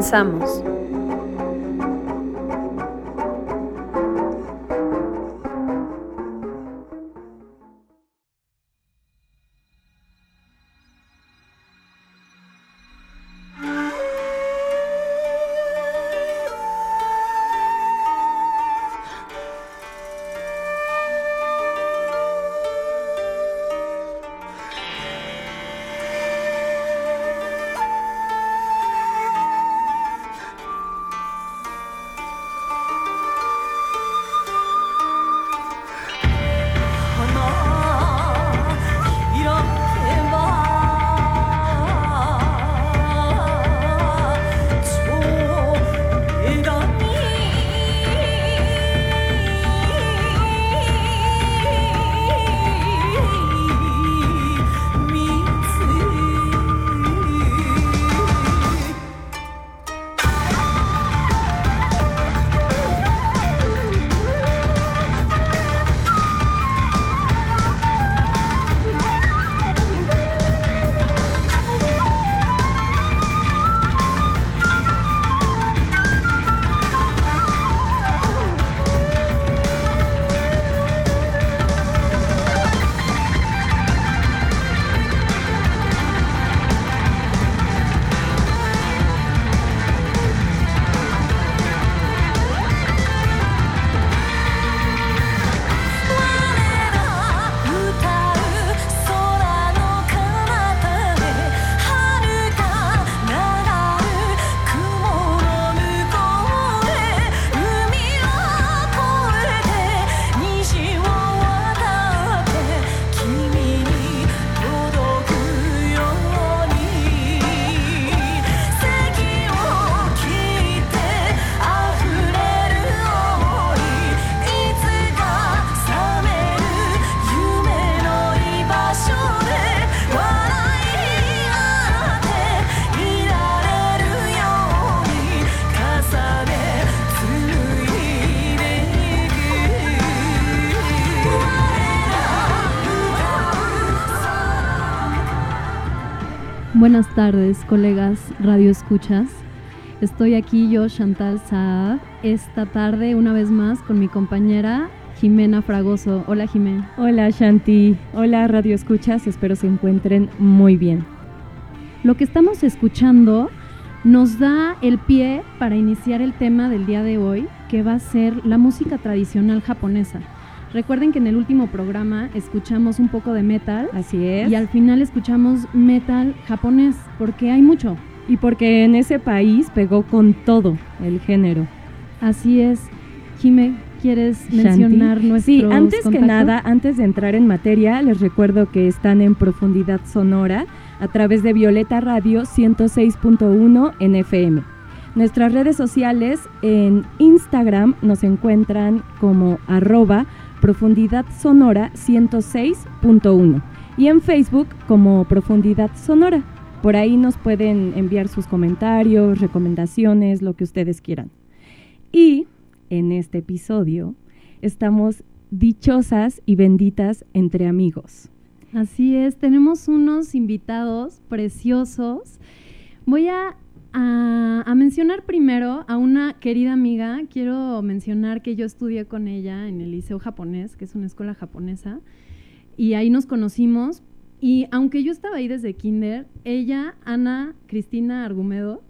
Comenzamos. Tardes, colegas Radio Escuchas. Estoy aquí yo, Chantal Saab, esta tarde una vez más con mi compañera Jimena Fragoso. Hola Jimena. Hola Shanti. Hola Radio Escuchas, espero se encuentren muy bien. Lo que estamos escuchando nos da el pie para iniciar el tema del día de hoy, que va a ser la música tradicional japonesa. Recuerden que en el último programa escuchamos un poco de metal. Así es. Y al final escuchamos metal japonés, porque hay mucho. Y porque en ese país pegó con todo el género. Así es. Jime, ¿quieres mencionar nuestros Sí, antes que nada, antes de entrar en materia, les recuerdo que están en profundidad sonora a través de Violeta Radio 106.1 en FM. Nuestras redes sociales en Instagram nos encuentran como arroba Profundidad Sonora 106.1 y en Facebook como Profundidad Sonora. Por ahí nos pueden enviar sus comentarios, recomendaciones, lo que ustedes quieran. Y en este episodio estamos dichosas y benditas entre amigos. Así es, tenemos unos invitados preciosos. Voy a a, mencionar primero a una querida amiga. Quiero mencionar que yo estudié con ella en el Liceo Japonés, que es una escuela japonesa, y ahí nos conocimos. Y aunque yo estaba ahí desde kinder, ella, Ana Cristina Argumedo,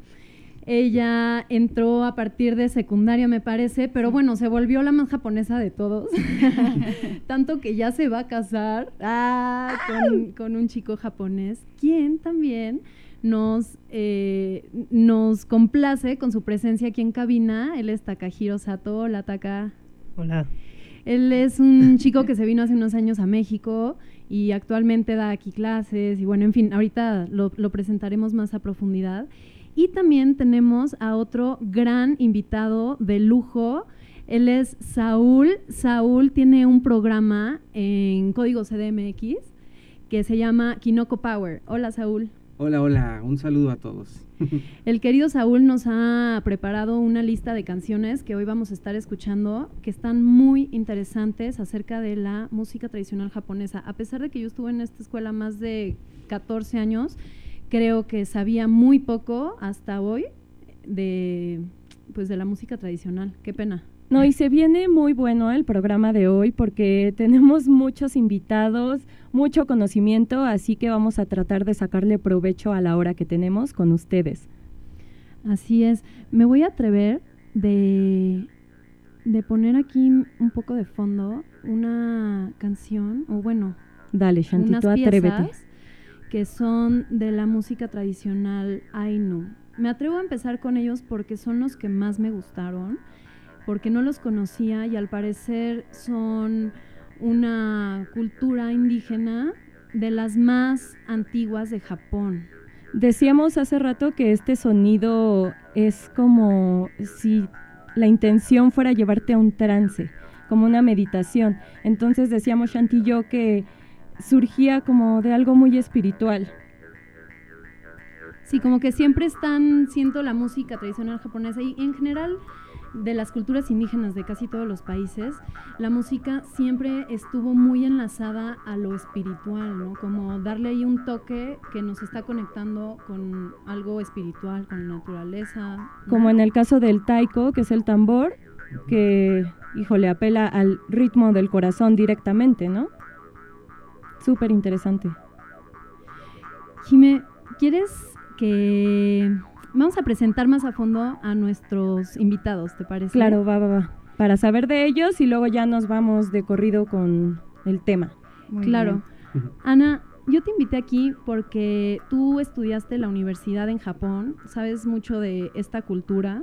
ella entró a partir de secundaria, me parece, pero bueno, se volvió la más japonesa de todos. Tanto que ya se va a casar ah, con, con un chico japonés, quien también nos, eh, nos complace con su presencia aquí en cabina. Él es Takahiro Sato. Hola, Taka. Hola. Él es un chico que se vino hace unos años a México y actualmente da aquí clases y bueno, en fin, ahorita lo, lo presentaremos más a profundidad. Y también tenemos a otro gran invitado de lujo. Él es Saúl. Saúl tiene un programa en código CDMX que se llama Kinoko Power. Hola Saúl. Hola, hola, un saludo a todos. El querido Saúl nos ha preparado una lista de canciones que hoy vamos a estar escuchando que están muy interesantes acerca de la música tradicional japonesa. A pesar de que yo estuve en esta escuela más de 14 años, creo que sabía muy poco hasta hoy de pues de la música tradicional. Qué pena. No, y se viene muy bueno el programa de hoy porque tenemos muchos invitados, mucho conocimiento, así que vamos a tratar de sacarle provecho a la hora que tenemos con ustedes. Así es. Me voy a atrever de, de poner aquí un poco de fondo una canción, o bueno, Dale, Shantito, atrévete. que son de la música tradicional Ainu. Me atrevo a empezar con ellos porque son los que más me gustaron porque no los conocía y al parecer son una cultura indígena de las más antiguas de Japón. Decíamos hace rato que este sonido es como si la intención fuera llevarte a un trance, como una meditación. Entonces decíamos Shanti que surgía como de algo muy espiritual. Sí, como que siempre están, siento la música tradicional japonesa y en general de las culturas indígenas de casi todos los países, la música siempre estuvo muy enlazada a lo espiritual, ¿no? Como darle ahí un toque que nos está conectando con algo espiritual, con la naturaleza. Como en el caso del taiko, que es el tambor, que, híjole, apela al ritmo del corazón directamente, ¿no? Súper interesante. Jime, ¿quieres que vamos a presentar más a fondo a nuestros invitados, ¿te parece? Claro, va, va, va. Para saber de ellos y luego ya nos vamos de corrido con el tema. Muy claro. Bien. Ana, yo te invité aquí porque tú estudiaste en la universidad en Japón, sabes mucho de esta cultura.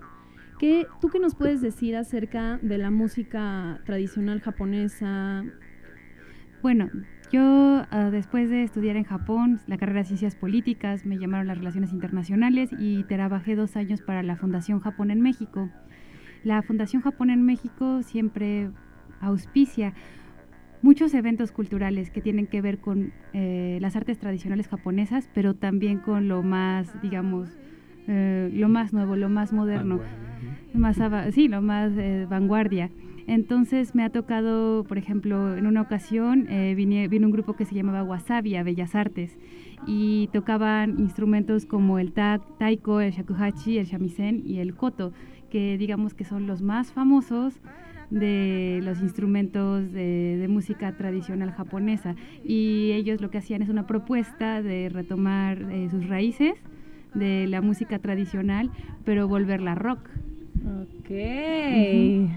¿Qué, ¿Tú qué nos puedes decir acerca de la música tradicional japonesa? Bueno, yo uh, después de estudiar en Japón la carrera de Ciencias Políticas, me llamaron las Relaciones Internacionales y trabajé dos años para la Fundación Japón en México. La Fundación Japón en México siempre auspicia muchos eventos culturales que tienen que ver con eh, las artes tradicionales japonesas, pero también con lo más, digamos, eh, lo más nuevo, lo más moderno, más sí, lo más eh, vanguardia. Entonces me ha tocado, por ejemplo, en una ocasión eh, vine, vino un grupo que se llamaba Wasabi a Bellas Artes y tocaban instrumentos como el ta taiko, el shakuhachi, el shamisen y el koto, que digamos que son los más famosos de los instrumentos de, de, música tradicional japonesa. Y ellos lo que hacían es una propuesta de retomar eh, sus raíces de la música tradicional, pero volverla rock. Ok. Uh -huh.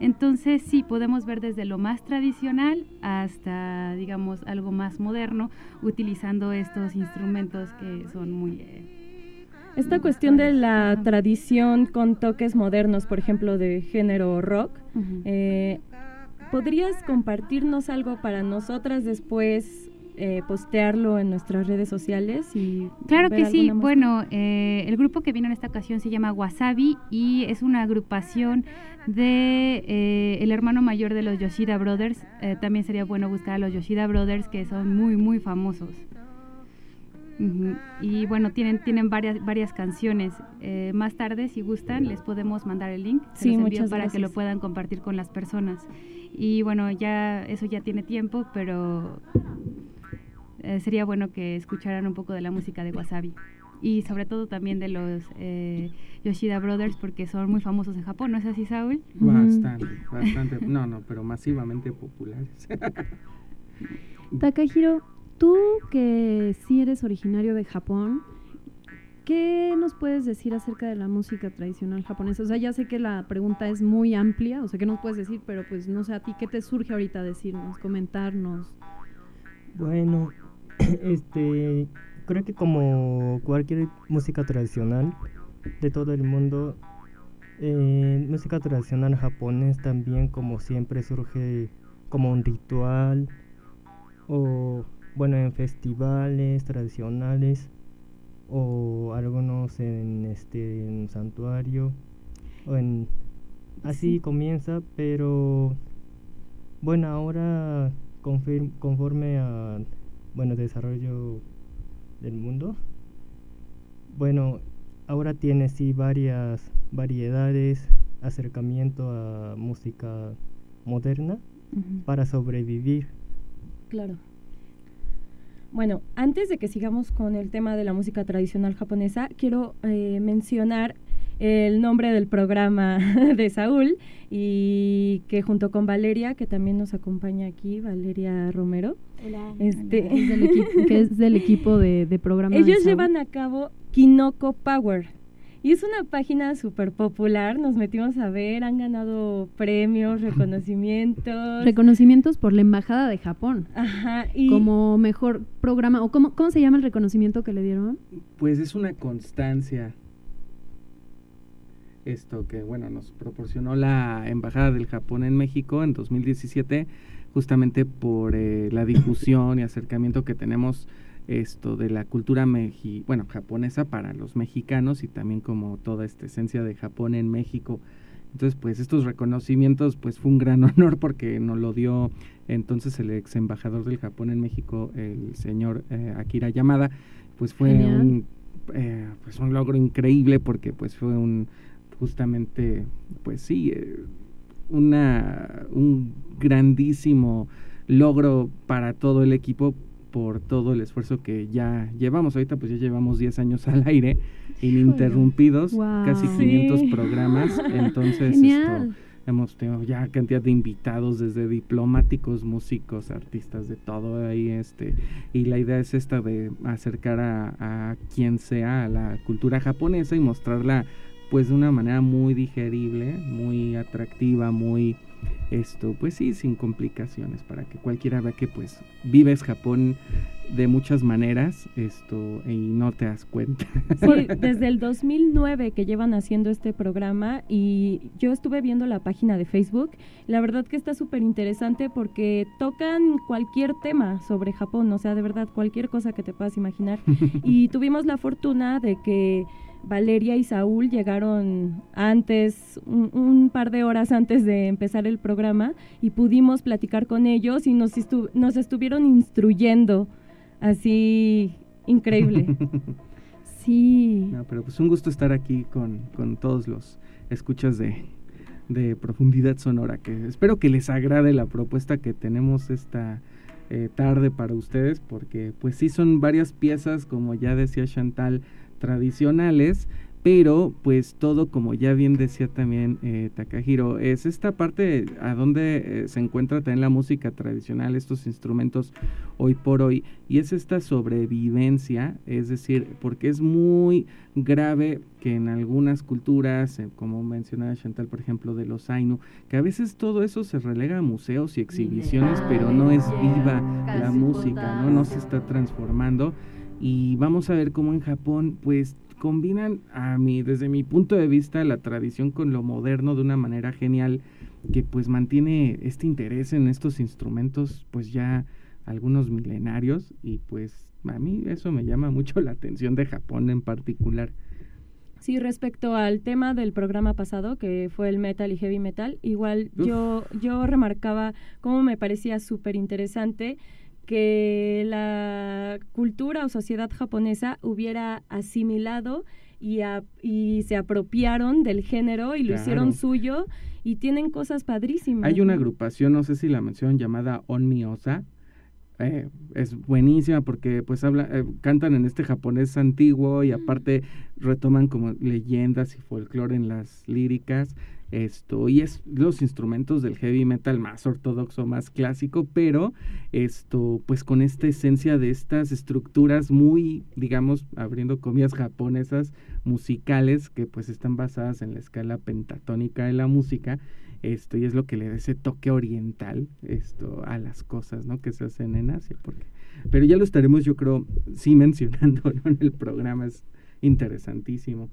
Entonces sí, podemos ver desde lo más tradicional hasta, digamos, algo más moderno, utilizando estos instrumentos que son muy... Eh, Esta cuestión de la tradición con toques modernos, por ejemplo, de género rock, uh -huh. eh, ¿podrías compartirnos algo para nosotras después eh, postearlo en nuestras redes sociales y claro que sí. bueno eh, el grupo que vino en esta ocasión se llama Wasabi y es una agrupación de eh, el hermano mayor de los Yoshida Brothers. Eh, también sería bueno buscar a los Yoshida Brothers que son muy muy famosos. Uh -huh. y bueno tienen tienen varias varias canciones. Eh, más tarde si gustan les podemos mandar el link. Se sí, muchas para gracias. que lo puedan compartir con las personas. Y bueno ya eso ya tiene tiempo pero eh, sería bueno que escucharan un poco de la música de Wasabi y sobre todo también de los eh, Yoshida Brothers porque son muy famosos en Japón, ¿no es así, Saúl? Bastante, bastante, no, no, pero masivamente populares. Takahiro, tú que sí eres originario de Japón, ¿qué nos puedes decir acerca de la música tradicional japonesa? O sea, ya sé que la pregunta es muy amplia, o sea, ¿qué nos puedes decir? Pero pues no sé a ti, ¿qué te surge ahorita decirnos, comentarnos? Bueno, este, creo que como cualquier música tradicional de todo el mundo, Eh, música tradicional japonés también como siempre surge como un ritual o bueno en festivales tradicionales o algunos en este en santuario o en así comienza pero bueno ahora conforme a bueno desarrollo del mundo. Bueno ahora tiene sí varias variedades acercamiento a música moderna para sobrevivir. Claro. Bueno, antes de que sigamos con el tema de la música tradicional japonesa, quiero eh, mencionar el nombre del programa de Saúl y que junto con Valeria, que también nos acompaña aquí, Valeria Romero. Este, que es del equipo de, programa. Ellos llevan a cabo Kinoko Power. Y es una página súper popular, nos metimos a ver, han ganado premios, reconocimientos. Reconocimientos por la Embajada de Japón. Ajá. Y como mejor programa, o cómo, ¿cómo se llama el reconocimiento que le dieron? Pues es una constancia esto que bueno nos proporcionó la embajada del Japón en México en 2017 justamente por eh, la difusión y acercamiento que tenemos esto de la cultura mexi bueno japonesa para los mexicanos y también como toda esta esencia de Japón en México. Entonces pues estos reconocimientos pues fue un gran honor porque nos lo dio entonces el ex embajador del Japón en México el señor eh, Akira Yamada. Pues fue un eh, pues un logro increíble porque pues fue un justamente, pues sí, eh, una, un grandísimo logro para todo el equipo por todo el esfuerzo que ya llevamos. Ahorita pues ya llevamos 10 años al aire, ininterrumpidos, casi 500 programas. Entonces hemos tenido ya cantidad de invitados, desde diplomáticos, músicos, artistas, de todo ahí. este Y la idea es esta de acercar a, a quien sea a la cultura japonesa y mostrarla pues de una manera muy digerible, muy atractiva, muy esto, pues sí, sin complicaciones, para que cualquiera vea que pues vives Japón de muchas maneras esto y no te das cuenta. Sí, desde el 2009 que llevan haciendo este programa y yo estuve viendo la página de Facebook, la verdad que está súper interesante porque tocan cualquier tema sobre Japón, o sea, de verdad cualquier cosa que te puedas imaginar. y tuvimos la fortuna de que Valeria y Saúl llegaron antes, un, par de horas antes de empezar el programa y pudimos platicar con ellos y nos, nos estuvieron instruyendo así increíble. sí. No, pero pues un gusto estar aquí con, con todos los escuchas de, de profundidad sonora, que espero que les agrade la propuesta que tenemos esta eh, tarde para ustedes, porque pues sí son varias piezas, como ya decía Chantal, tradicionales, pero pues todo como ya bien decía también eh, Takahiro, es esta parte a donde eh, se encuentra también la música tradicional, estos instrumentos hoy por hoy, y es esta sobrevivencia, es decir, porque es muy grave que en algunas culturas, eh, como mencionaba Chantal, por ejemplo, de los Ainu, que a veces todo eso se relega a museos y exhibiciones, pero no es viva la música, ¿no? No se está transformando y vamos a ver cómo en Japón pues combinan a mí desde mi punto de vista la tradición con lo moderno de una manera genial que pues mantiene este interés en estos instrumentos pues ya algunos milenarios y pues a mí eso me llama mucho la atención de Japón en particular. Sí, respecto al tema del programa pasado, que fue el metal y heavy metal, igual yo, yo remarcaba cómo me parecía súper interesante que la cultura o sociedad japonesa hubiera asimilado y, y se apropiaron del género y lo hicieron suyo y tienen cosas padrísimas. Hay una agrupación, no sé si la mencionan, llamada Onmiosa. Eh, es buenísima porque pues habla, eh, cantan en este japonés antiguo y aparte retoman como leyendas y folclore en las líricas esto, y es los instrumentos del heavy metal más ortodoxo, más clásico, pero esto, pues con esta esencia de estas estructuras muy, digamos, abriendo comillas japonesas, musicales, que pues están basadas en la escala pentatónica de la música, esto, y es lo que le da ese toque oriental, esto, a las cosas, ¿no? Que se hacen en Asia, porque, pero ya lo estaremos, yo creo, sí mencionando, En el programa, es interesantísimo.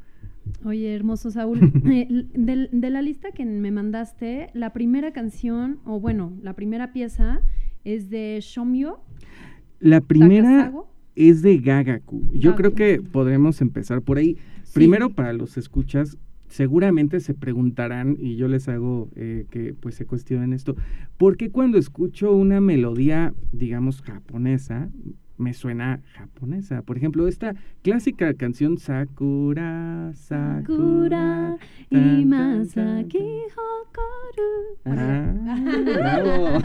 Oye, hermoso Saúl, eh, de, de la lista que me mandaste, la primera canción, o bueno, la primera pieza es de Shomyo. La primera Takasago. es de Gagaku. Yo creo que podremos empezar por ahí. Sí. Primero, para los escuchas, seguramente se preguntarán, y yo les hago eh, que pues se cuestionen esto, ¿por qué cuando escucho una melodía, digamos, japonesa, me suena japonesa? Por ejemplo, esta clásica canción Sakura, Sakura, y Masaki Hokoru. Ah, bravo.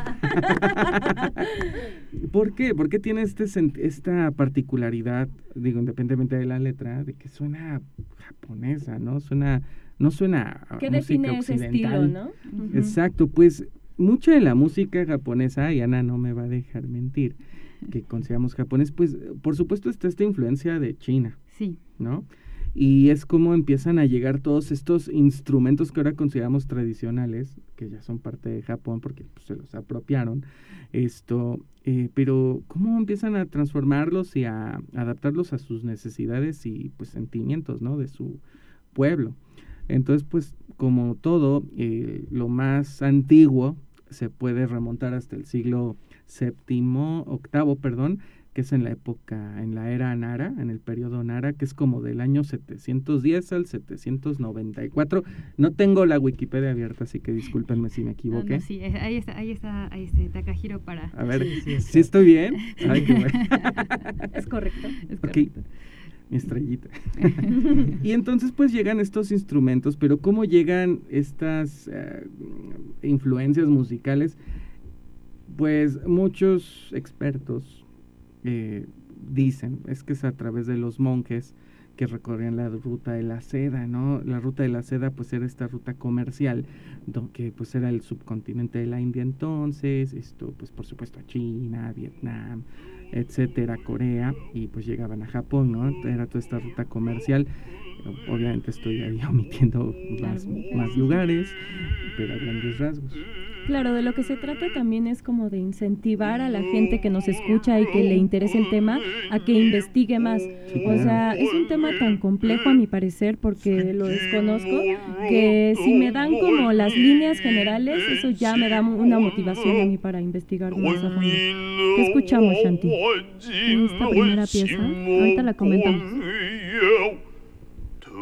¿Por qué? ¿Por qué tiene este esta particularidad, digo, independientemente de la letra, de que suena japonesa, ¿no? Suena, no suena ¿Qué música define ese occidental. estilo, no? Exacto, pues mucha de la música japonesa, y Ana no me va a dejar mentir, que consideramos japonés, pues por supuesto está esta influencia de China. Sí, ¿no? Y es como empiezan a llegar todos estos instrumentos que ahora consideramos tradicionales, que ya son parte de Japón porque pues, se los apropiaron, esto, eh, pero cómo empiezan a transformarlos y a adaptarlos a sus necesidades y pues sentimientos, ¿no? De su pueblo. Entonces, pues como todo, eh, lo más antiguo se puede remontar hasta el siglo séptimo, octavo, perdón, que es en la época, en la era Nara, en el periodo Nara, que es como del año 710 al 794. No tengo la Wikipedia abierta, así que discúlpenme si me equivoqué. no, sí, eh, ahí está, ahí está, ahí está Takahiro para... A ver, Sí, sí, ¿sí, está. estoy bien? Ay, qué bueno. Es correcto. Es Ok, correcto. mi estrellita. y entonces pues llegan estos instrumentos, pero ¿cómo llegan estas eh, influencias musicales? Pues muchos expertos eh, dicen, es que es a través de los monjes que recorrían la ruta de la seda, ¿no? La ruta de la seda pues era esta ruta comercial, que pues era el subcontinente de la India entonces, esto pues por supuesto a China, Vietnam, etcétera, Corea, y pues llegaban a Japón, ¿no? Era toda esta ruta comercial. Obviamente estoy ahí omitiendo más, más lugares, pero a grandes rasgos. Claro, de lo que se trata también es como de incentivar a la gente que nos escucha y que le interese el tema a que investigue más. Sí, O sea, es un tema tan complejo a mi parecer porque lo desconozco que si me dan como las líneas generales, eso ya me da una motivación a mí para investigar más a fondo. ¿Qué escuchamos, Shanti? Esta primera pieza, ahorita la comentamos.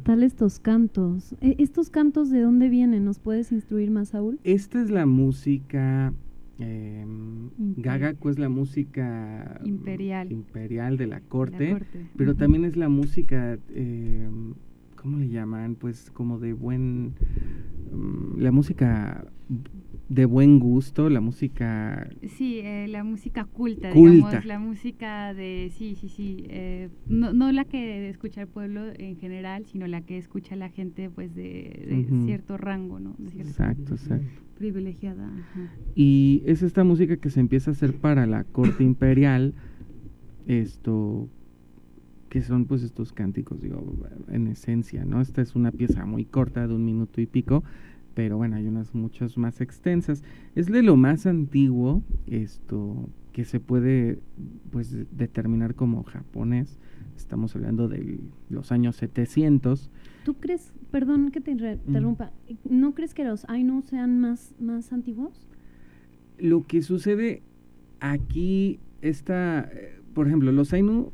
tal estos cantos? Eh, ¿Estos cantos de dónde vienen? ¿Nos puedes instruir más, Saúl? Esta es la música. Eh, Imperial. Gagaku es la música mm, Imperial. imperial de la La corte, pero también es la música, eh, ¿cómo le llaman? Pues como de buen, mm, la música de buen gusto, la música Sí, eh, la música culta, Culta. digamos, la música de, sí, sí, sí, eh, no, no la que escucha el pueblo en general, sino la que escucha la gente, pues, de, cierto rango, ¿no? De exacto, exacto. privilegiada. ajá. Y es esta música que se empieza a hacer para la corte imperial, esto, que son pues estos cánticos, digo, en esencia, ¿no? Esta es una pieza muy corta de un minuto y pico, pero bueno, hay unas muchas más extensas. Es de lo más antiguo, esto, que se puede pues de- determinar como japonés. Estamos hablando de los años 700. ¿Tú crees, perdón que te inter- interrumpa, ¿no crees que los Ainu sean más, más antiguos? Lo que sucede aquí está, eh, por ejemplo, los Ainu,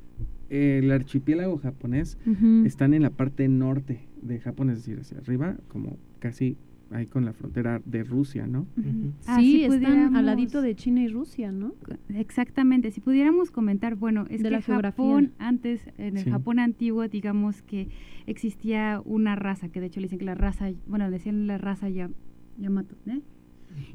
eh, el archipiélago japonés, están en la parte norte de Japón, es decir, hacia arriba, como casi ahí con la frontera de Rusia, ¿no? Ah, sí, si están al ladito de China y Rusia, ¿no? Exactamente, si pudiéramos comentar, bueno, es De que la geografía. Japón antes, en el Sí. Japón antiguo, digamos que existía una raza, que de hecho le dicen que la raza, bueno, decían la raza ya, Yamato, ¿eh?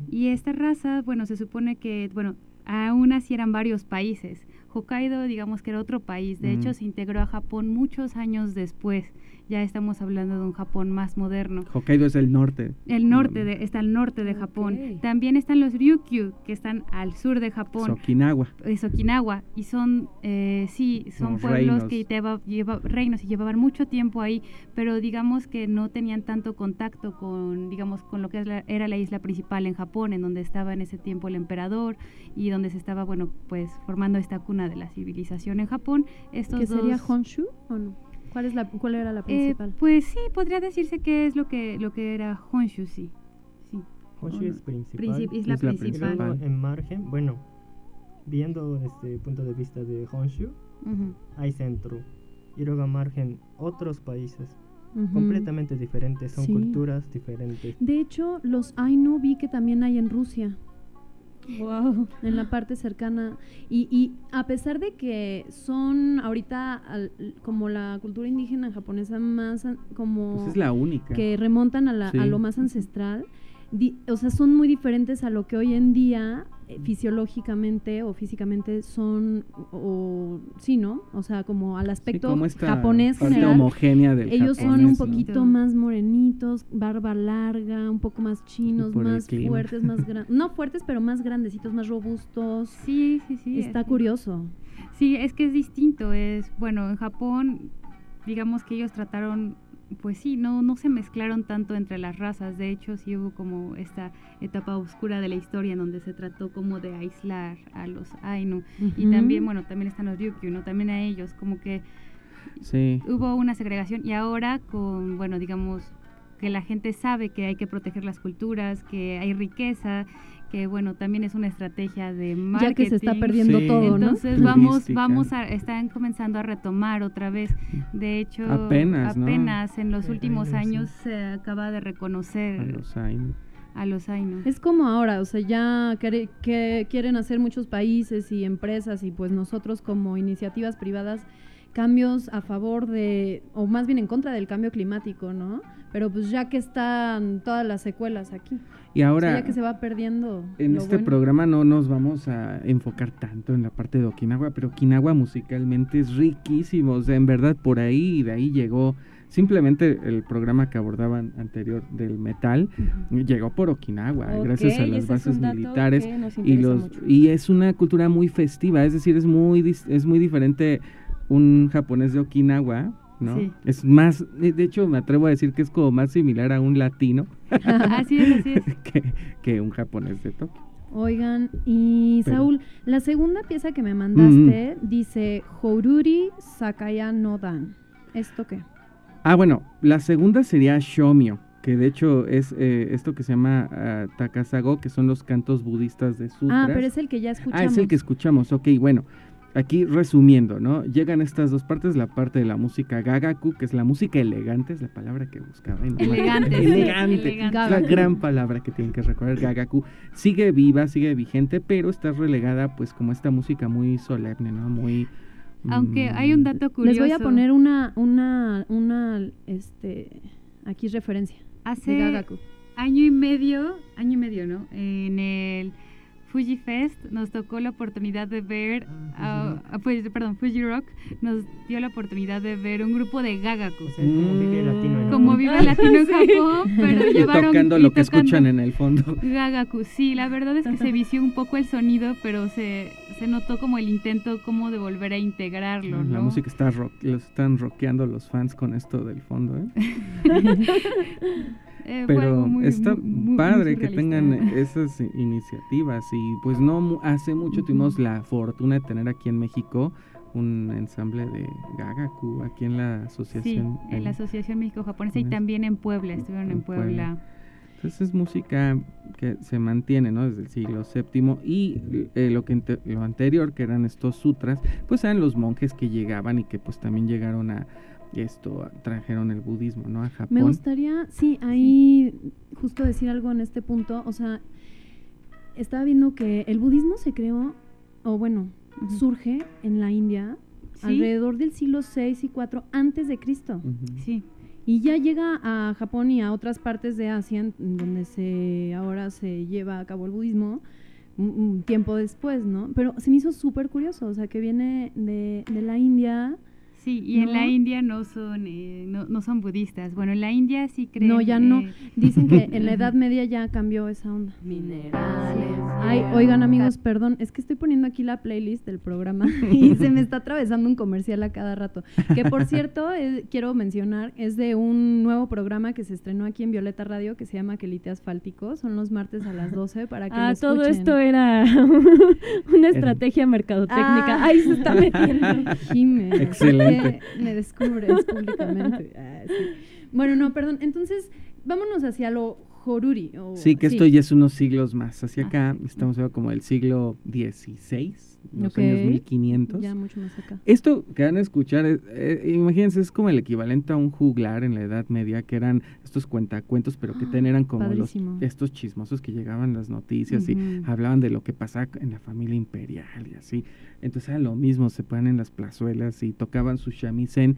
Y esta raza, bueno, se supone que, bueno, aún así eran varios países. Hokkaido, digamos que era otro país. De hecho, se integró a Japón muchos años después ya estamos hablando de un Japón más moderno. Hokkaido es el norte. El norte de, está al norte de Japón. También están los Ryukyu, que están al sur de Japón. Okinawa. Es Okinawa. Y son, eh, sí, son pueblos que lleva, reinos y llevaban mucho tiempo ahí, pero digamos que no tenían tanto contacto con, digamos, con lo que era la isla principal en Japón, en donde estaba en ese tiempo el emperador y donde se estaba, bueno, pues formando esta cuna de la civilización en Japón. Estos ¿Qué sería Honshu o no? ¿Cuál, es la, ¿Cuál era la eh, principal? pues sí, podría decirse que es lo que, lo que era Honshu, sí. sí. Honshu es principal. es la principal. En margen, bueno, viendo desde el punto de vista de Honshu, hay centro. Y luego a margen, otros países. completamente diferentes, son culturas diferentes. De hecho, los Ainu vi que también hay en Rusia. Wow. En la parte cercana. Y, y a pesar de que son ahorita como la cultura indígena japonesa más como... Pues es la única. Que remontan a, la, a lo más ancestral o sea, son muy diferentes a lo que hoy en día fisiológicamente o físicamente son, o sí, ¿no? O sea, como al aspecto japonés general, homogénea del Ellos son un poquito más morenitos, barba larga, un poco más chinos, más fuertes, más grandes, no fuertes, pero más grandecitos, más robustos. Sí, sí, sí. Está curioso. Sí, es que es distinto, es, bueno, en Japón, digamos que ellos trataron pues sí, no, no se mezclaron tanto entre las razas. De hecho, sí hubo como esta etapa oscura de la historia en donde se trató como de aislar a los Ainu. Y también, bueno, también están los Ryukyu, ¿no? También a ellos, como que sí. hubo una segregación. Y ahora con, bueno, digamos, que la gente sabe que hay que proteger las culturas, que hay riqueza, que bueno, también es una estrategia de marketing. Ya que se está perdiendo todo, ¿no? Entonces vamos, vamos a, están comenzando a retomar otra vez. De hecho, apenas, apenas en los últimos años se acaba de reconocer a los Ainu. A los Ainu. Es como ahora, o sea, ya que, que quieren hacer muchos países y empresas y pues nosotros como iniciativas privadas cambios a favor de, o más bien en contra del cambio climático, ¿no? Pero pues ya que están todas las secuelas aquí. Y ahora... ya que se va perdiendo. En este programa no nos vamos a enfocar tanto en la parte de Okinawa, pero Okinawa musicalmente es riquísimo, o sea, en verdad por ahí, y de ahí llegó simplemente el programa que abordaban anterior del metal llegó por Okinawa gracias a las bases militares y los y es una cultura muy festiva es decir es muy es muy diferente un japonés de Okinawa, ¿no? Es más, de hecho me atrevo a decir que es como más similar a un latino. así es, así es. que, un japonés de Tokio. Oigan, y Saúl, la segunda pieza que me mandaste dice Horuri Sakaya no Dan. ¿Esto qué? Ah, bueno, la segunda sería Shomyo, que de hecho es eh, esto que se llama uh, Takasago, que son los cantos budistas de sutras. Ah, pero es el que ya escuchamos. Ah, es el que escuchamos, ok, bueno aquí resumiendo, ¿no? Llegan estas dos partes, la parte de la música gagaku, que es la música elegante, es la palabra que buscaba. Elegante, elegante. Es la gran palabra que tienen que recordar, gagaku. Sigue viva, sigue vigente, pero está relegada pues como esta música muy solemne, ¿no? Muy... Aunque mm, hay un dato curioso. Les voy a poner una, una, una, este, aquí referencia. Hace gagaku. año y medio, año y medio, ¿no? En el Fuji Fest nos tocó la oportunidad de ver, ah, pues, perdón, Fuji Rock nos dio la oportunidad de ver un grupo de Gagaku. como Vive Latino en Como Vive Latino en Japón, pero llevaron... tocando lo que escuchan en el fondo. Gagaku, sí, la verdad es que se vició un poco el sonido, pero se, se notó como el intento como de volver a integrarlo, La música está rock, los están rockeando los fans con esto del fondo, ¿eh? Eh, Pero está padre que tengan esas iniciativas y pues no hace mucho tuvimos la fortuna de tener aquí en México un ensamble de Gagaku aquí en la asociación. Sí, en, la Asociación México-Japonesa y también en Puebla, estuvieron en, Puebla. Entonces es música que se mantiene ¿no? desde el siglo VII y eh, lo, que lo anterior, que eran estos sutras, pues eran los monjes que llegaban y que pues también llegaron a, esto trajeron el budismo, ¿no? A Japón. Me gustaría, sí, ahí justo decir algo en este punto, o sea, estaba viendo que el budismo se creó, o bueno, surge en la India alrededor del siglo 6 y 4 antes de Cristo. Sí. Y ya llega a Japón y a otras partes de Asia, donde se ahora se lleva a cabo el budismo, un, tiempo después, ¿no? Pero se me hizo súper curioso, o sea, que viene de, de la India Sí, y en la India no son, eh, no, no, son budistas. Bueno, en la India sí creen... No, ya no. Dicen que en la Edad Media ya cambió esa onda. Minerales. Ay, oigan amigos, perdón, es que estoy poniendo aquí la playlist del programa y se me está atravesando un comercial a cada rato. Que por cierto, eh, quiero mencionar, es de un nuevo programa que se estrenó aquí en Violeta Radio que se llama Quelite Asfáltico. Son los martes a las 12 para que Ah, todo esto era una estrategia mercadotécnica. Ah. Ahí se está metiendo. Excelente me descubres públicamente. Ah, bueno, no, perdón. Entonces, vámonos hacia lo Joruri. sí, que esto ya es unos siglos más. Hacia acá estamos hablando como del siglo XVI, los años 1500. Ya mucho más acá. Esto que van a escuchar, eh, imagínense, es como el equivalente a un juglar en la Edad Media, que eran estos cuentacuentos, pero que ah, eran como los, estos chismosos que llegaban las noticias y hablaban de lo que pasaba en la familia imperial y así. Entonces era lo mismo, se ponían en las plazuelas y tocaban su shamisen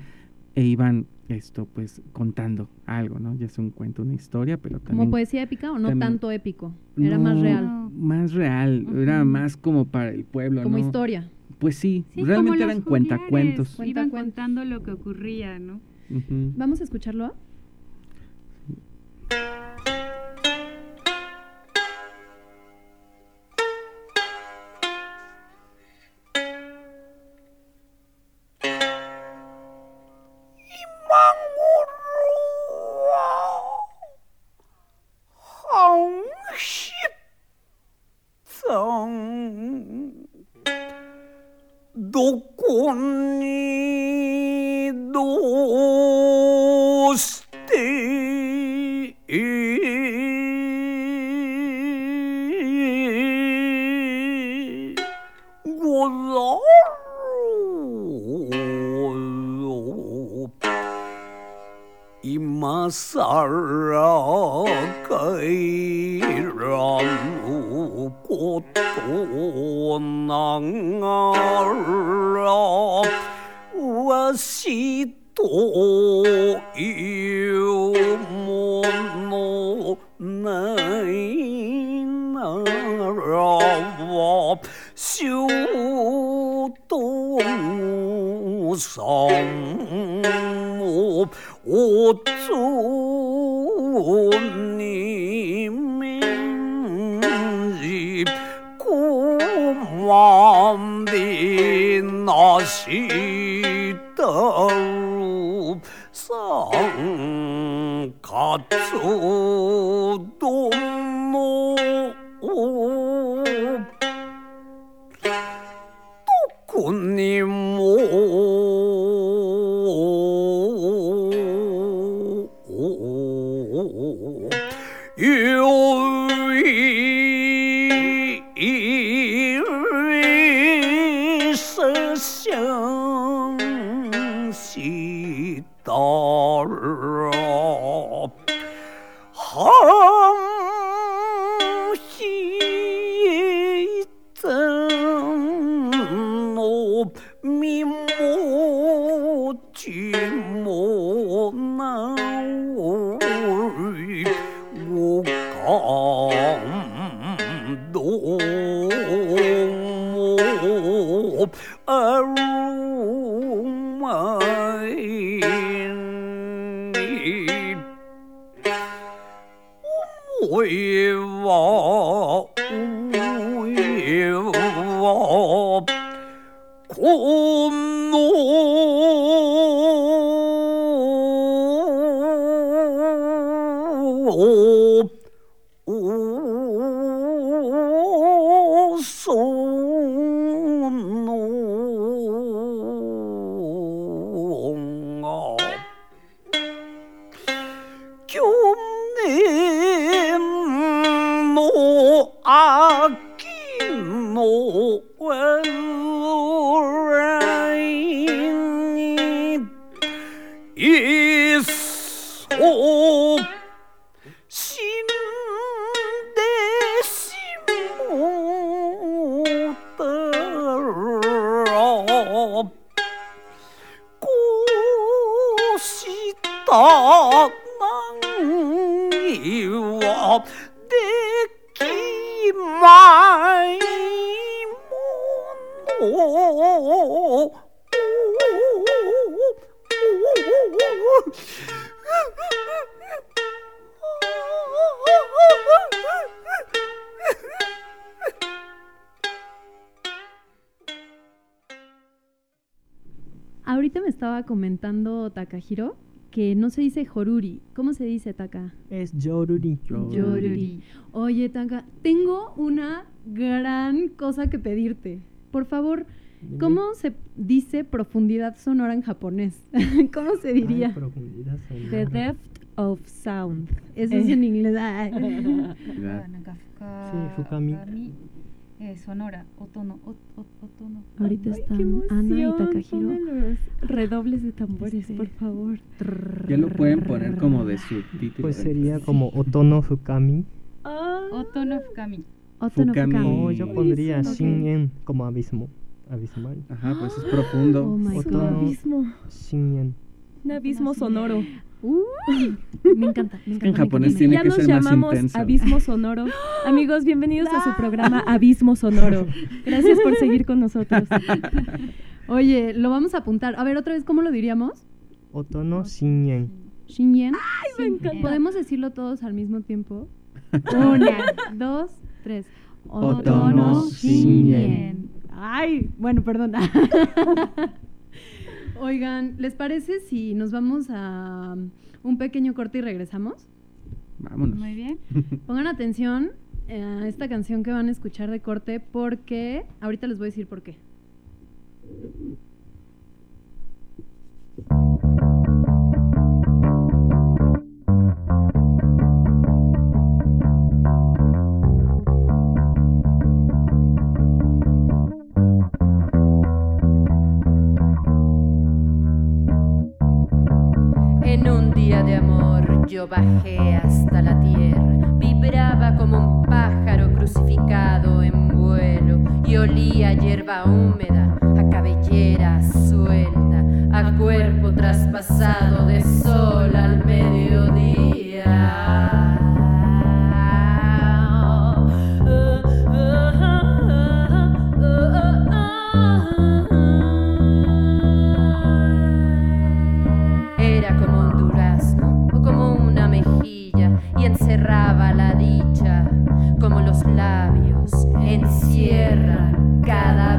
e iban esto pues contando algo, ¿no? Ya es un cuento, una historia, pero también... ¿Como poesía épica o no tanto épico? Era más real. Más real, era más como para el pueblo, Como historia. Pues sí, realmente eran cuentacuentos. Iban contando lo que ocurría, ¿no? Vamos a escucharlo. 我 you Takahiro que no se dice Joruri. ¿Cómo se dice, Taka? Es Yoruri. Yoruri. Oye, Taka, tengo una gran cosa que pedirte. Por favor, ¿cómo se dice profundidad sonora en japonés? ¿Cómo se diría? Ay, profundidad sonora. The depth of sound. Eso es en inglés. Sí, Fukami. Eh, sonora, otono, ot, ot, otono. Ahorita Ay, están Ana y Takahiro. redobles de tambores, por favor. Ya lo pueden poner como de subtítulo. Pues sería como Otono Fukami. Ah, Otono Fukami. Otono Fukami. Fukami. Yo pondría Ok. Shin-en como abismo. Abismal. Ajá, pues es profundo. Oh my Otono. god. abismo. Shin-en. Un abismo sonoro. Uy, me encanta, me encanta. En me japonés encanta. tiene ya que nos ser más llamamos intenso. Abismo Sonoro. Amigos, bienvenidos a su programa Abismo Sonoro. Gracias por seguir con nosotros. Oye, lo vamos a apuntar. A ver, otra vez, ¿cómo lo diríamos? Otono Shin-en. Shinyen. me encanta. ¿Podemos decirlo todos al mismo tiempo? Una, dos, tres. Otono Shinyen. Ay, bueno, perdón. Oigan, ¿les parece si nos vamos a un pequeño corte y regresamos? Vámonos. Muy bien. Pongan atención eh, a esta canción que van a escuchar de corte porque ahorita les voy a decir por qué. Yo bajé hasta la tierra, vibraba como un pájaro crucificado en vuelo y olía hierba húmeda, a cabellera suelta, a cuerpo traspasado de sol al mediodía.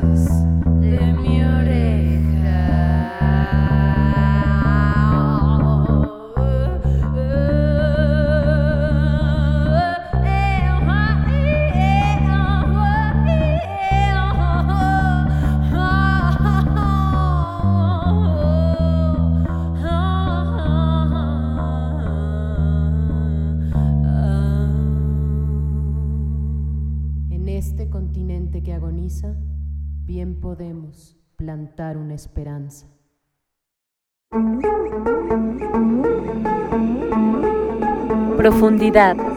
Jesus,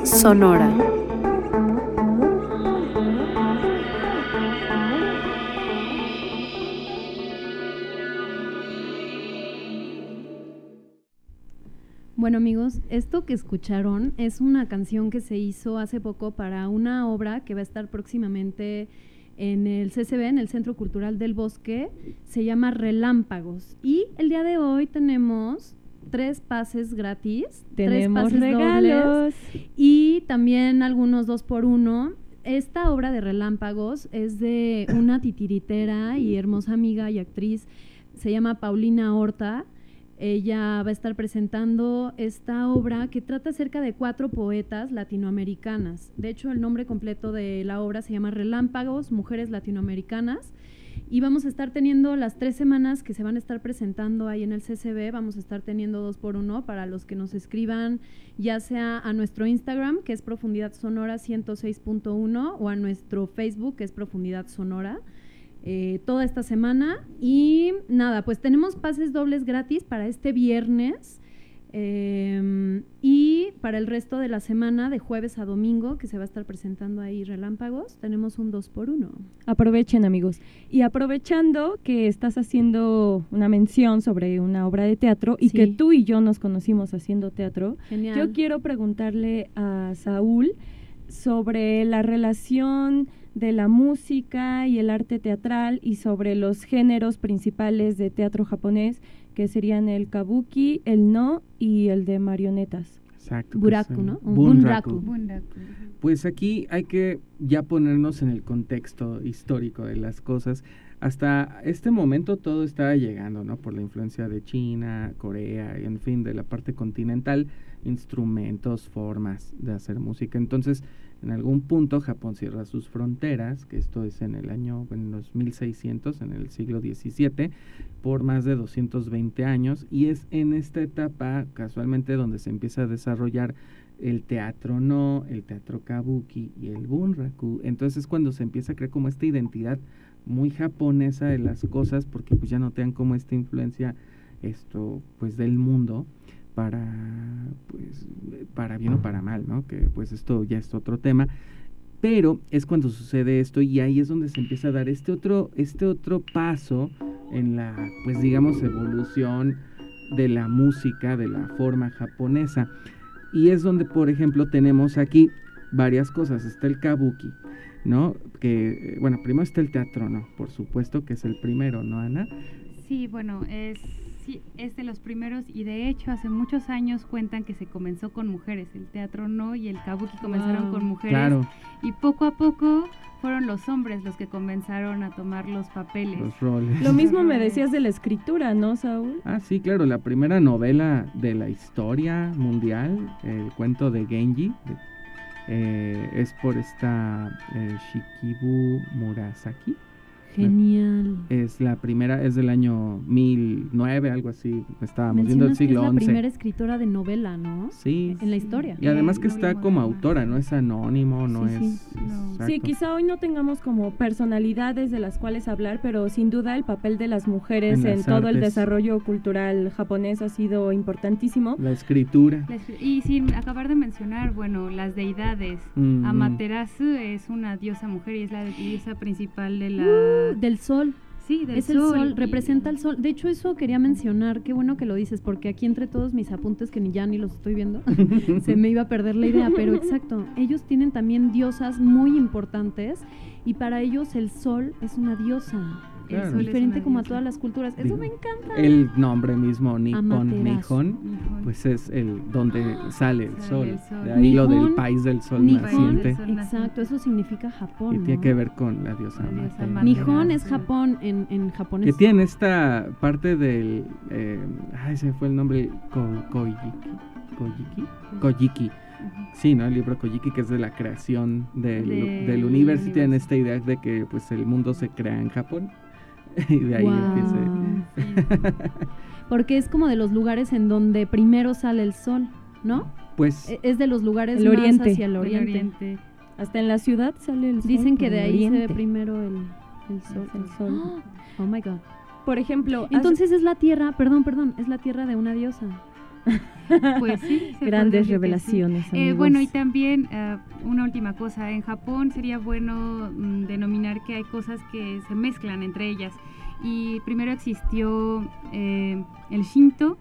Sonora. Bueno amigos, esto que escucharon es una canción que se hizo hace poco para una obra que va a estar próximamente en el CCB, en el Centro Cultural del Bosque, se llama Relámpagos. Y el día de hoy tenemos tres pases gratis, Tenemos tres pases dobles regalos. y también algunos dos por uno. Esta obra de Relámpagos es de una titiritera y hermosa amiga y actriz, se llama Paulina Horta. Ella va a estar presentando esta obra que trata acerca de cuatro poetas latinoamericanas. De hecho, el nombre completo de la obra se llama Relámpagos, Mujeres Latinoamericanas. Y vamos a estar teniendo las tres semanas que se van a estar presentando ahí en el CCB, vamos a estar teniendo dos por uno para los que nos escriban, ya sea a nuestro Instagram, que es Profundidad Sonora 106.1, o a nuestro Facebook, que es Profundidad Sonora. Eh, toda esta semana. Y nada, pues tenemos pases dobles gratis para este viernes. Em, y para el resto de la semana, de jueves a domingo, que se va a estar presentando ahí relámpagos, tenemos un 2 por 1 Aprovechen, amigos. Y aprovechando que estás haciendo una mención sobre una obra de teatro y que tú y yo nos conocimos haciendo teatro, yo quiero preguntarle a Saúl sobre la relación de la música y el arte teatral y sobre los géneros principales de teatro japonés que serían el kabuki, el no y el de marionetas. Exacto. Buraku, ¿no? bunraku. Pues aquí hay que ya ponernos en el contexto histórico de las cosas. Hasta este momento todo estaba llegando, ¿no? Por la influencia de China, Corea y en fin, de la parte continental, instrumentos, formas de hacer música. Entonces, en algún punto Japón cierra sus fronteras, que esto es en el año, en los 1600, en el siglo XVII, por más de 220 años, y es en esta etapa, casualmente, donde se empieza a desarrollar el teatro no, el teatro kabuki y el bunraku. Entonces es cuando se empieza a crear como esta identidad muy japonesa de las cosas, porque pues ya no tengan como esta influencia esto pues del mundo para, pues, para bien o para mal, ¿no? Que pues esto ya es otro tema. Pero es cuando sucede esto y ahí es donde se empieza a dar este otro, este otro paso en la, pues digamos, evolución de la música, de la forma japonesa. Y es donde, por ejemplo, tenemos aquí varias cosas. Está el kabuki, ¿no? Que, bueno, primero está el teatro, ¿no? Por supuesto que es el primero, ¿no, Ana? Sí, bueno, es Sí, es de los primeros y de hecho hace muchos años cuentan que se comenzó con mujeres, el teatro no y el kabuki comenzaron con mujeres y poco a poco fueron los hombres los que comenzaron a tomar los papeles. Los roles. Lo mismo me decías de la escritura, ¿no, Saúl? Ah, sí, claro, la primera novela de la historia mundial, el cuento de Genji, eh, es por esta eh, Shikibu Murasaki. Genial. Es la primera, es del año 1009, algo así. Estábamos viendo el siglo XI. Es la primera escritora de novela, ¿no? Sí. En la historia. Y además que está como autora, no es anónimo, no es. Sí. sí, quizá hoy no tengamos como personalidades de las cuales hablar, pero sin duda el papel de las mujeres en, todo el desarrollo cultural japonés ha sido importantísimo. La escritura. y sin acabar de mencionar, bueno, las deidades. Mm. Amaterasu es una diosa mujer y es la diosa principal de la. Uh, del sol. Sí, del es el sol, representa el sol. De hecho, eso quería mencionar, qué bueno que lo dices, porque aquí entre todos mis apuntes, que ni ya ni los estoy viendo, se me iba a perder la idea, pero exacto, ellos tienen también diosas muy importantes y para ellos el sol es una diosa. Es diferente como a todas las culturas. Eso me encanta. El nombre mismo, Nippon, Nihon, pues es el donde sale el sol. De ahí lo del país del sol naciente. Exacto, eso significa Japón. Y tiene que ver con la diosa Nihon es Japón en, en japonés. Que tiene esta parte del. Eh, ay, se fue el nombre. Ko, Kojiki. Kojiki. Kojiki. Sí, ¿no? El libro Kojiki, que es de la creación del, del universo, tiene esta idea de que pues el mundo se crea en Japón. y de ahí empieza. Porque es como de los lugares en donde primero sale el sol, ¿no? Pues e-, es de los lugares el oriente, hacia el oriente. Hasta en la ciudad sale el sol. Dicen que de ahí se ve primero el, sol. El sol. Oh my god. Por ejemplo, entonces es la tierra, perdón, perdón, es la tierra de una diosa. Pues sí. Grandes revelaciones. Eh, bueno, y también eh, una última cosa, en Japón sería bueno mm, denominar que hay cosas que se mezclan entre ellas. Y primero existió eh, el Shinto,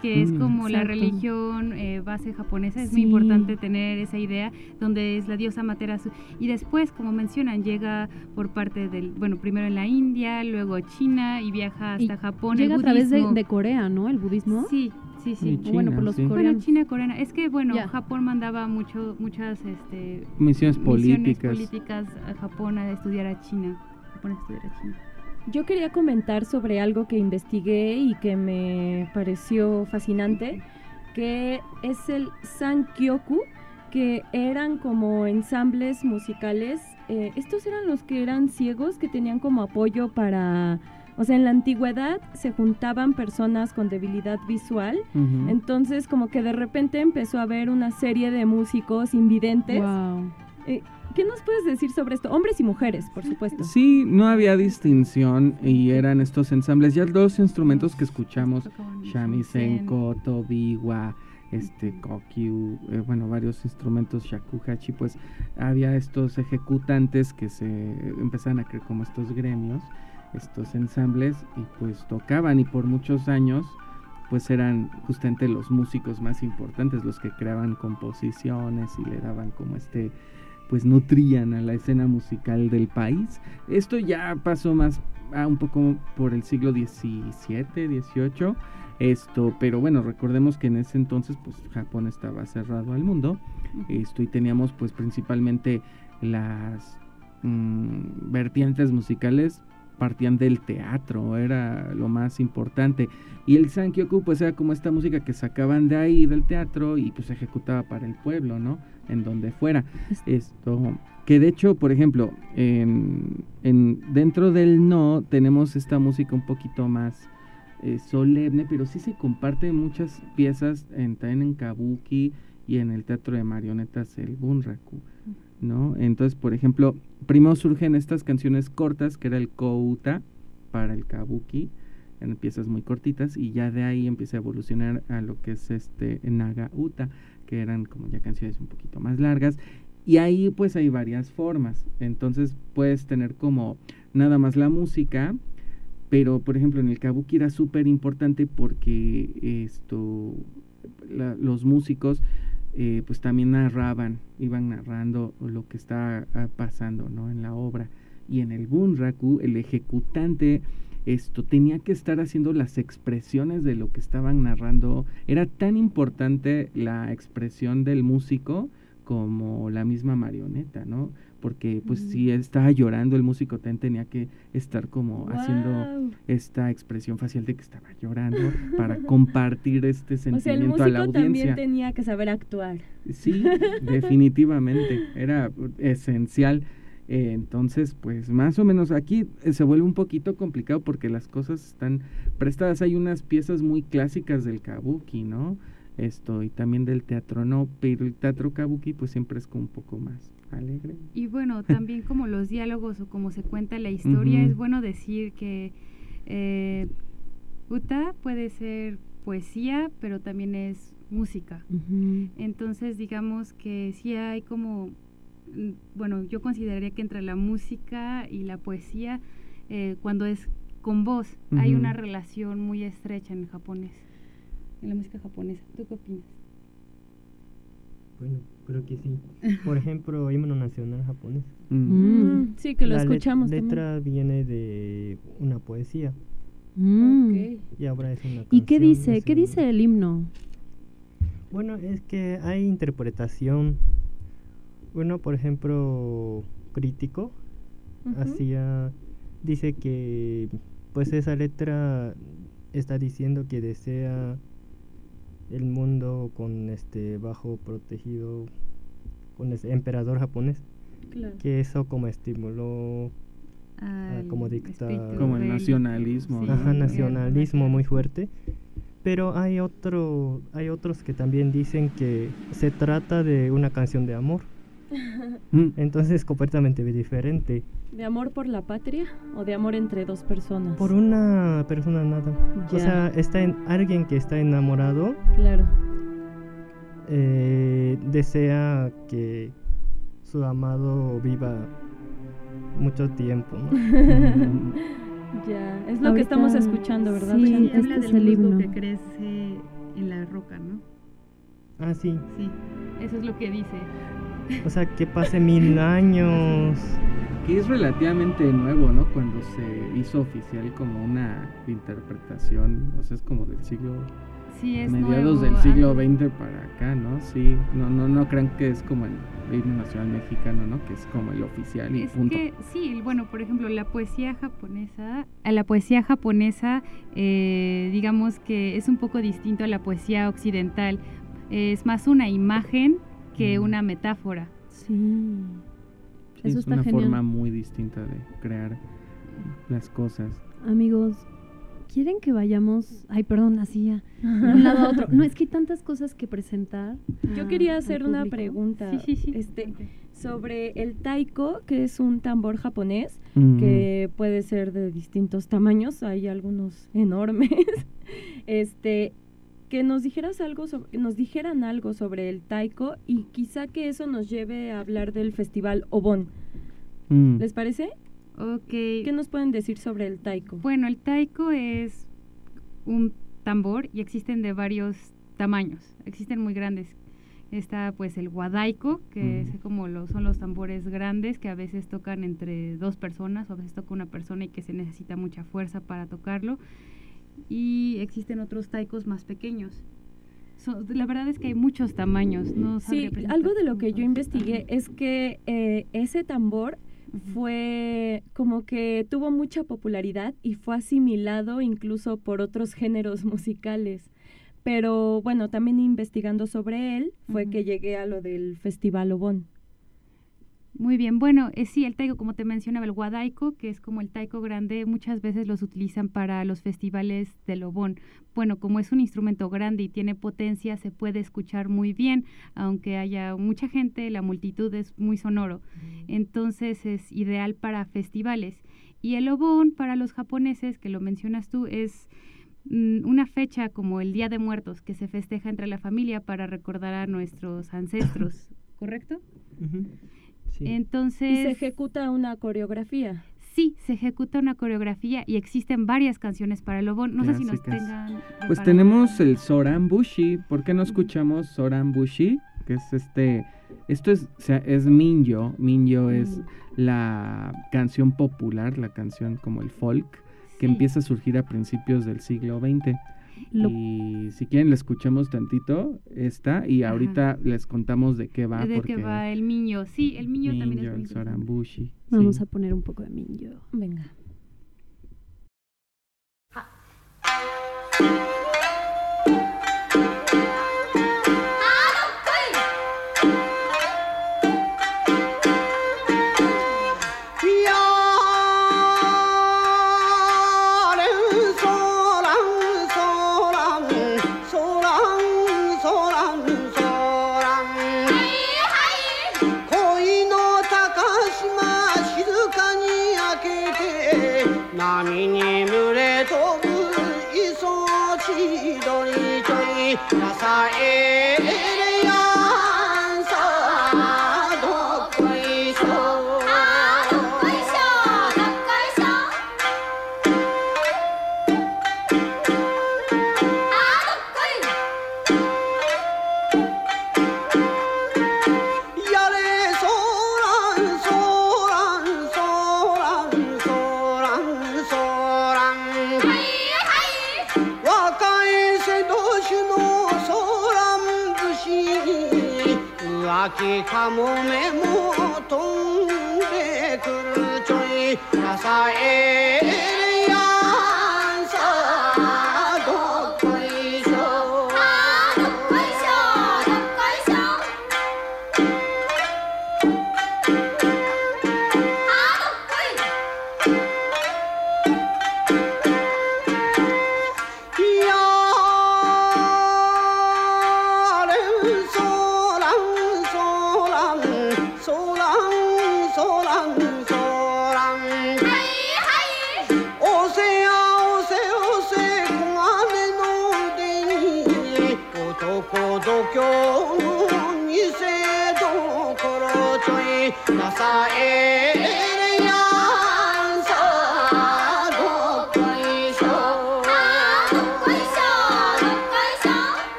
que es mm, como la religión base japonesa. Es muy importante tener esa idea, donde es la diosa Materasu. Y después, como mencionan, llega por parte del, bueno, primero en la India, luego China y viaja hasta Japón. Llega a través de, de, Corea, ¿no? El budismo. Sí, Sí, sí. bueno, por los coreanos. China, coreana. Es que, bueno, Japón mandaba mucho, muchas este, misiones políticas. políticas a Japón a estudiar a China. Japón a estudiar a China. Yo quería comentar sobre algo que investigué y que me pareció fascinante, que es el Sankyoku, que eran como ensambles musicales. Eh, estos eran los que eran ciegos, que tenían como apoyo para... O sea, en la antigüedad se juntaban personas con debilidad visual, entonces como que de repente empezó a haber una serie de músicos invidentes. Wow. Eh, ¿Qué nos puedes decir sobre esto? Hombres y mujeres, por supuesto. Sí, no había distinción y eran estos ensambles. Ya los instrumentos que escuchamos, shamisen, koto, biwa, este, kokyu, eh, bueno, varios instrumentos, shakuhachi, pues había estos ejecutantes que se empezaban a crear como estos gremios, estos ensambles y pues tocaban y por muchos años pues eran justamente los músicos más importantes, los que creaban composiciones y le daban como este pues nutrían a la escena musical del país. Esto ya pasó más a un poco por el siglo XVII, XVIII, esto, pero bueno, recordemos que en ese entonces pues Japón estaba cerrado al mundo, esto y teníamos pues principalmente las mm, vertientes musicales partían del teatro, era lo más importante. Y el Sankyoku pues era como esta música que sacaban de ahí del teatro y pues se ejecutaba para el pueblo, ¿no? En donde fuera. Esto, que de hecho, por ejemplo, en, en dentro del no tenemos esta música un poquito más eh, solemne, pero sí se comparten muchas piezas en, también en Kabuki y en el teatro de marionetas el Bunraku. ¿no? Entonces, por ejemplo, primero surgen estas canciones cortas, que era el kouta para el kabuki, en piezas muy cortitas, y ya de ahí empieza a evolucionar a lo que es este naga uta, que eran como ya canciones un poquito más largas, y ahí pues hay varias formas. Entonces puedes tener como nada más la música, pero por ejemplo en el kabuki era súper importante porque esto los músicos eh, pues también narraban, iban narrando lo que está ah, pasando ¿no? en la obra. Y en el Bunraku, el ejecutante esto tenía que estar haciendo las expresiones de lo que estaban narrando. Era tan importante la expresión del músico como la misma marioneta, ¿no? Porque pues si estaba llorando el músico también tenía que estar como haciendo esta expresión facial de que estaba llorando para compartir este sentimiento a la audiencia. también tenía que saber actuar. Sí, definitivamente, era esencial. Eh, entonces, pues más o menos aquí eh, se vuelve un poquito complicado porque las cosas están prestadas. Hay unas piezas muy clásicas del kabuki, ¿no? Esto y también del teatro, no, pero el teatro kabuki pues siempre es como un poco más alegre. Y bueno, también como los diálogos o como se cuenta la historia, es bueno decir que eh, Uta puede ser poesía, pero también es música. Entonces, digamos que sí hay como, mm, bueno, yo consideraría que entre la música y la poesía, eh, cuando es con voz, hay una relación muy estrecha en el japonés, en la música japonesa. ¿Tú qué opinas? Bueno, creo que sí. Por ejemplo, himno nacional japonés. Mm. Mm, sí, que lo escuchamos. La letra viene de una poesía. Mm. Y ahora es una ¿Y qué dice? ¿Qué dice el himno? Bueno, es que hay interpretación. Bueno, por ejemplo, crítico hacía dice que pues esa letra está diciendo que desea el mundo con este bajo protegido con ese emperador japonés que eso como estimuló como dicta como el nacionalismo ajá nacionalismo muy fuerte. Pero hay otro hay otros que también dicen que se trata de una canción de amor. Entonces completamente diferente ¿De amor por la patria o de amor entre dos personas? Por una persona nada. O sea, está en alguien que está enamorado. Claro. Eh, desea que su amado viva mucho tiempo, ¿no? ya, es lo que estamos escuchando, ¿verdad? Sí, este habla del musgo que crece en la roca, ¿no? Ah, sí. Sí, eso es lo que dice. O sea, que pase mil años que es relativamente nuevo, ¿no? Cuando se hizo oficial como una interpretación, o sea, es como del siglo Sí, es mediados del siglo XX para acá, ¿no? Sí, no, no, no crean que es como el himno nacional mexicano, ¿no? Que es como el oficial y es punto. Que, sí, bueno, por ejemplo, la poesía japonesa, a la poesía japonesa, eh, digamos que es un poco distinto a la poesía occidental. Es más una imagen que una metáfora. Sí. Eso es una forma muy distinta de crear las cosas. Amigos, ¿quieren que vayamos? Ay, perdón, así ya. De un lado a otro. No, es que hay tantas cosas que presentar. Yo quería hacer una pregunta. Este, sobre el taiko, que es un tambor japonés, que puede ser de distintos tamaños, hay algunos enormes. este, que nos dijeras algo sobre, nos dijeran algo sobre el taiko y quizá que eso nos lleve a hablar del festival Obon. Mm. ¿Les parece? Ok. ¿Qué nos pueden decir sobre el taiko? Bueno, el taiko es un tambor y existen de varios tamaños. Existen muy grandes. Está pues el guadaiko, que es como lo, son los tambores grandes que a veces tocan entre dos personas o a veces toca una persona y que se necesita mucha fuerza para tocarlo. Y existen otros taikos más pequeños. la verdad es que hay muchos tamaños. No sí, algo de lo que yo investigué es que eh, ese tambor fue como que tuvo mucha popularidad y fue asimilado incluso por otros géneros musicales. Pero bueno, también investigando sobre él fue que llegué a lo del Festival Obon. Muy bien, bueno, eh, sí, el taiko, como te mencionaba, el guadaiko, que es como el taiko grande, muchas veces los utilizan para los festivales de lobón. Bueno, como es un instrumento grande y tiene potencia, se puede escuchar muy bien, aunque haya mucha gente, la multitud es muy sonoro. Entonces es ideal para festivales. Y el lobón, para los japoneses, que lo mencionas tú, es mm, una fecha como el Día de Muertos que se festeja entre la familia para recordar a nuestros ancestros, ¿correcto? Entonces... ¿Y se ejecuta una coreografía? Sí, se ejecuta una coreografía y existen varias canciones para el lobón. No sé si nos tengan... Pues tenemos el Soran Bushi. ¿Por qué no escuchamos Soran Bushi? Que es este... Esto es, o sea, es Minyo. Minyo es mm. la canción popular, la canción como el folk, que empieza a surgir a principios del siglo XX. Y si quieren, le escuchemos tantito esta y ahorita les contamos de qué va. De qué va el Miño. Sí, el Miño, también es el Sorambushi. Vamos a poner un poco de Miño. Venga. 松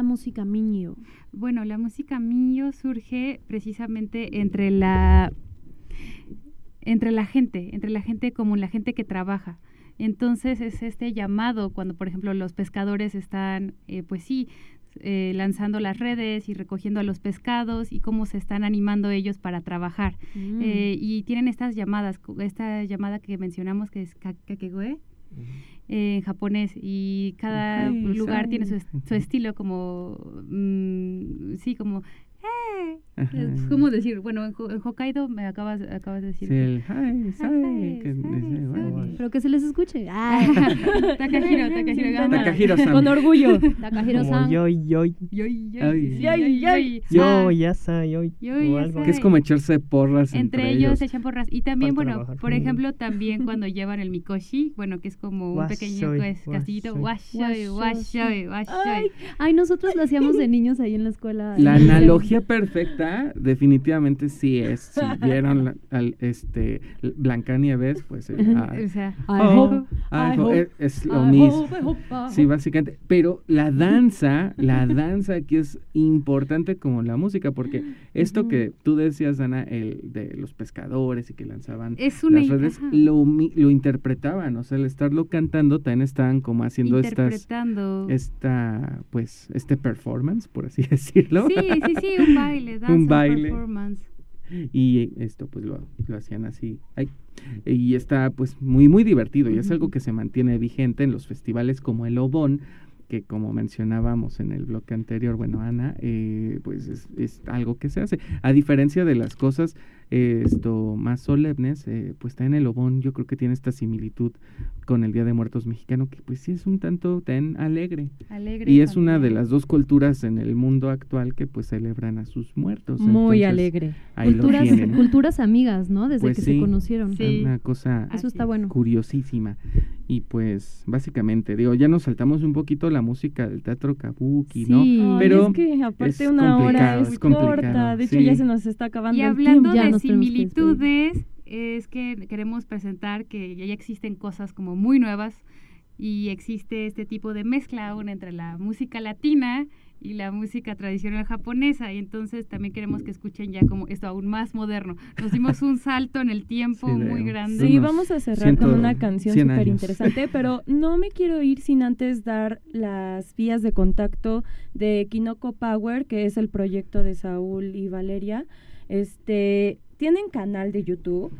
esta música miño. Bueno, la música miño surge precisamente entre la entre la gente, entre la gente común, la gente que trabaja. Entonces es este llamado cuando, por ejemplo, los pescadores están, eh, pues sí, eh, lanzando las redes y recogiendo a los pescados y cómo se están animando ellos para trabajar. Mm. Eh, y tienen estas llamadas, esta llamada que mencionamos que es kakegüe, en japonés y cada lugar tiene su, su, estilo como, mmm, sí, como ¿Cómo decir? Bueno, en, Hokkaido me acabas, acabas de decir. Sí, el Pero que se les escuche. Takahiro, Takahiro Takahiro-san. Con orgullo. Takahiro-san. Yo, yo. Yo, yo. ya sa, yo. Que es como echarse porras entre, ellos. se echan porras. Y también, bueno, por ejemplo, también cuando llevan el mikoshi, bueno, que es como un pequeño pues, castillito. Washoy, washoy, washoy. Ay, nosotros lo hacíamos de niños ahí en la escuela. La analogía perfecta definitivamente sí es. Si vieron al, este Blancanieves, pues es, lo mismo. Sí, básicamente. Pero la danza, la danza aquí es importante como la música, porque esto que tú decías, Ana, el de los pescadores y que lanzaban las redes, lo, lo interpretaban, o sea, el estarlo cantando, también estaban como haciendo estas, esta, pues, este performance, por así decirlo. Sí, sí, sí, un baile, un baile. Y esto pues lo, lo hacían así. y está pues muy muy divertido y es algo que se mantiene vigente en los festivales como el Obón, que como mencionábamos en el bloque anterior, bueno, Ana, eh, pues es, es, algo que se hace. A diferencia de las cosas esto más solemnes, eh, pues está en el Obón, yo creo que tiene esta similitud con el Día de Muertos mexicano, que pues sí es un tanto tan alegre. y es una de las dos culturas en el mundo actual que pues celebran a sus muertos. Muy alegre. Culturas, culturas amigas, ¿no? Desde pues que se conocieron. Sí. Una cosa Eso está bueno. curiosísima. Y pues básicamente, digo, ya nos saltamos un poquito la música del teatro kabuki, ¿no? Pero es que aparte una hora es, corta, de hecho ya se nos está acabando y hablando de similitudes, es que queremos presentar que ya existen cosas como muy nuevas y existe este tipo de mezcla aún entre la música latina y la música tradicional japonesa y entonces también queremos que escuchen ya como esto aún más moderno. Nos dimos un salto en el tiempo muy grande. Sí, vamos a cerrar con una canción súper interesante, pero no me quiero ir sin antes dar las vías de contacto de Kinoko Power, que es el proyecto de Saúl y Valeria. Este, tienen canal de YouTube.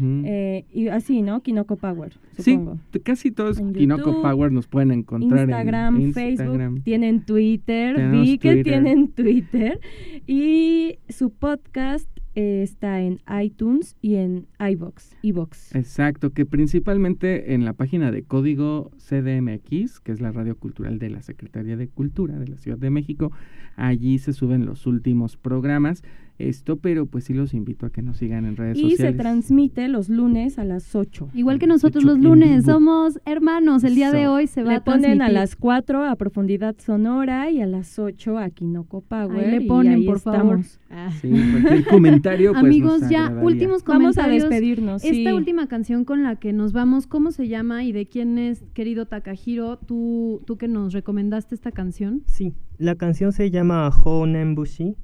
Eh, y así, ¿no? Kinoko Power, supongo. Sí, casi todos Kinoko Power nos pueden encontrar Instagram, en Instagram, Facebook, tienen Twitter, vi que tienen Twitter y su podcast eh, está en iTunes y en iBox, iBox. Exacto, que principalmente en la página de Código CDMX, que es la radio cultural de la Secretaría de Cultura de la Ciudad de México, allí se suben los últimos programas esto, pero pues sí los invito a que nos sigan en redes sociales. Y se transmite los lunes a las 8. Igual que nosotros los lunes, somos hermanos. El día de hoy se va a ponen a las 4 a Profundidad Sonora y a las 8 a Quinoco Power. le ponen, por favor. Ah. Sí, el comentario pues, Amigos, ya últimos comentarios. Vamos a despedirnos. Esta última canción con la que nos vamos, ¿cómo se llama y de quién es, querido Takahiro? ¿Tú, tú que nos recomendaste esta canción? Sí, la canción se llama Honembushi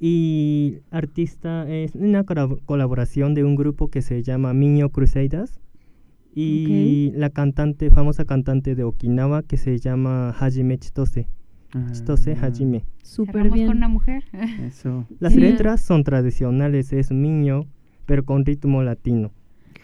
Y artista es una colaboración de un grupo que se llama Miño Crusaders y la cantante, famosa cantante de Okinawa que se llama Hajime Chitose. Ah. Chitose Hajime. Súper bien. con una mujer. Eso. Las letras son tradicionales, es Miño, pero con ritmo latino.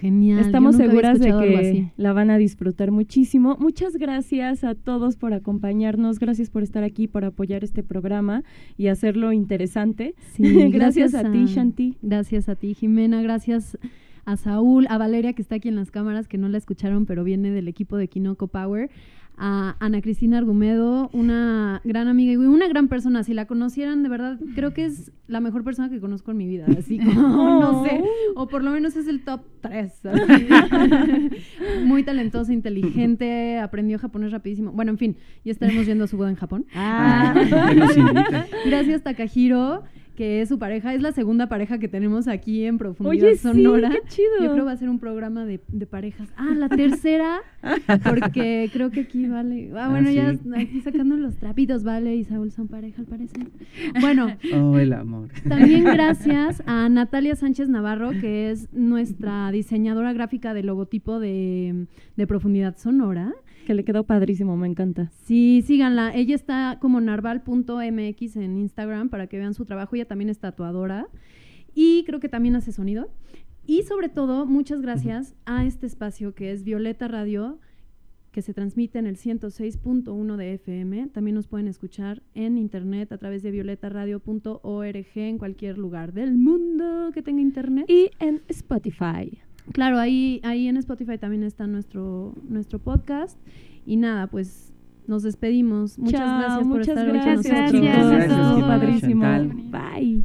Genial. Estamos seguras de que la van a disfrutar muchísimo. Muchas gracias a todos por acompañarnos. Gracias por estar aquí, por apoyar este programa y hacerlo interesante. gracias, a, ti, Shanti. Gracias a ti, Jimena. Gracias a Saúl, a Valeria, que está aquí en las cámaras, que no la escucharon, pero viene del equipo de Kinoco Power a Ana Cristina Argumedo, una gran amiga y una gran persona. Si la conocieran, de verdad, creo que es la mejor persona que conozco en mi vida. Así como, no sé, o por lo menos es el top 3. Muy talentosa, inteligente, aprendió japonés rapidísimo. Bueno, en fin, ya estaremos viendo su boda en Japón. Ah. Gracias, Takahiro que es su pareja, es la segunda pareja que tenemos aquí en Profundidad Oye, Sonora. Sí, qué chido. Yo creo que va a ser un programa de, de parejas. Ah, la tercera, porque creo que aquí vale. Ah, bueno, ah, ya aquí sacando los trapitos, vale, y Saúl son pareja al parecer. Bueno. Oh, el amor. También gracias a Natalia Sánchez Navarro, que es nuestra diseñadora gráfica del logotipo de, de Profundidad Sonora. Que le quedó padrísimo, me encanta. Sí, síganla. Ella está como narval.mx en Instagram para que vean su trabajo. Ella también es tatuadora y creo que también hace sonido. Y sobre todo, muchas gracias a este espacio que es Violeta Radio, que se transmite en el 106.1 de FM. También nos pueden escuchar en internet a través de violetaradio.org en cualquier lugar del mundo que tenga internet. Y en Spotify. Claro, ahí, ahí en Spotify también está nuestro, nuestro podcast. Y nada, pues nos despedimos. Muchas gracias por estar gracias, con nosotros. Gracias, padrísimo. Bye.